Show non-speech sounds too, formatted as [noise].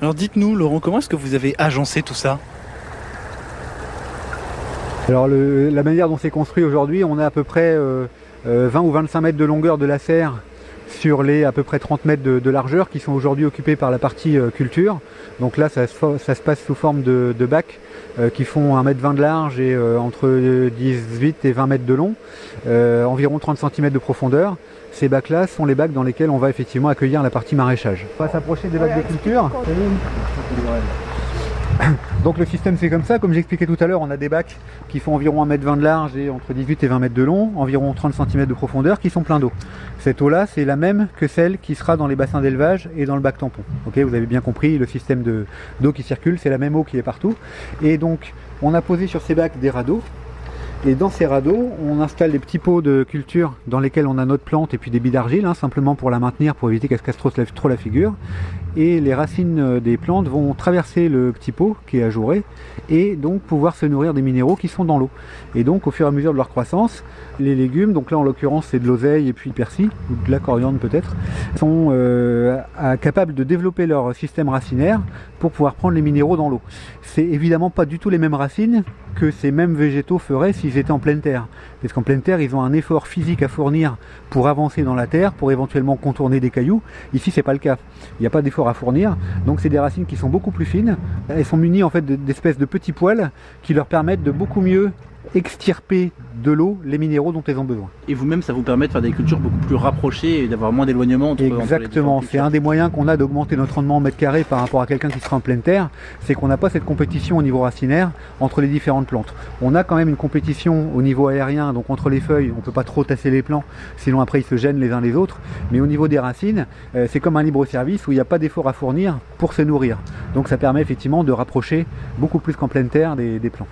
Alors dites-nous, Laurent, comment est-ce que vous avez agencé tout ça? Alors la manière dont c'est construit aujourd'hui, on a à peu près euh, euh, 20 ou 25 mètres de longueur de la serre sur les à peu près 30 mètres de, largeur qui sont aujourd'hui occupés par la partie euh, culture. Donc là, ça se, passe sous forme de, bacs euh, qui font 1 mètre 20 de large et euh, entre 18 et 20 mètres de long, environ 30 cm de profondeur. Ces bacs-là sont les bacs dans lesquels on va effectivement accueillir la partie maraîchage. On va s'approcher des bacs de culture. [coughs] Donc le système c'est comme ça, comme j'expliquais tout à l'heure, on a des bacs qui font environ 1m20 de large et entre 18 et 20 mètres de long, environ 30 cm de profondeur, qui sont pleins d'eau. Cette eau-là, c'est la même que celle qui sera dans les bassins d'élevage et dans le bac tampon. Vous avez bien compris, le système de- d'eau qui circule, c'est la même eau qui est partout. Et donc, on a posé sur ces bacs des radeaux. Et dans ces radeaux, on installe des petits pots de culture dans lesquels on a notre plante et puis des billes d'argile, hein, simplement pour la maintenir, pour éviter qu'elle se casse trop, la figure. Et les racines euh, des plantes vont traverser le petit pot qui est ajouré et donc pouvoir se nourrir des minéraux qui sont dans l'eau. Et donc au fur et à mesure de leur croissance, les légumes, donc là en l'occurrence c'est de l'oseille et puis du persil, ou de la coriandre peut-être, sont euh, capables de développer leur système racinaire pour pouvoir prendre les minéraux dans l'eau. C'est évidemment pas du tout les mêmes racines que ces mêmes végétaux feraient étaient en pleine terre. Parce qu'en pleine terre, ils ont un effort physique à fournir pour avancer dans la terre, pour éventuellement contourner des cailloux. Ici, c'est pas le cas. Il n'y a pas d'effort à fournir. Donc, c'est des racines qui sont beaucoup plus fines. Elles sont munies en fait de- d'espèces de petits poils qui leur permettent de beaucoup mieux extirper de l'eau les minéraux dont elles ont besoin. Et vous-même, ça vous permet de faire des cultures beaucoup plus rapprochées et d'avoir moins d'éloignement entre, Exactement, c'est un des moyens qu'on a d'augmenter notre rendement en mètre carré par rapport à quelqu'un qui sera en pleine terre, c'est qu'on n'a pas cette compétition au niveau racinaire entre les différentes plantes. On a quand même une compétition au niveau aérien, donc entre les feuilles, on peut pas trop tasser les plants, sinon après ils se gênent les uns les autres, mais au niveau des racines, euh, c'est comme un libre service où il n'y a pas d'effort à fournir pour se nourrir. Donc ça permet effectivement de rapprocher beaucoup plus qu'en pleine terre des- des plants.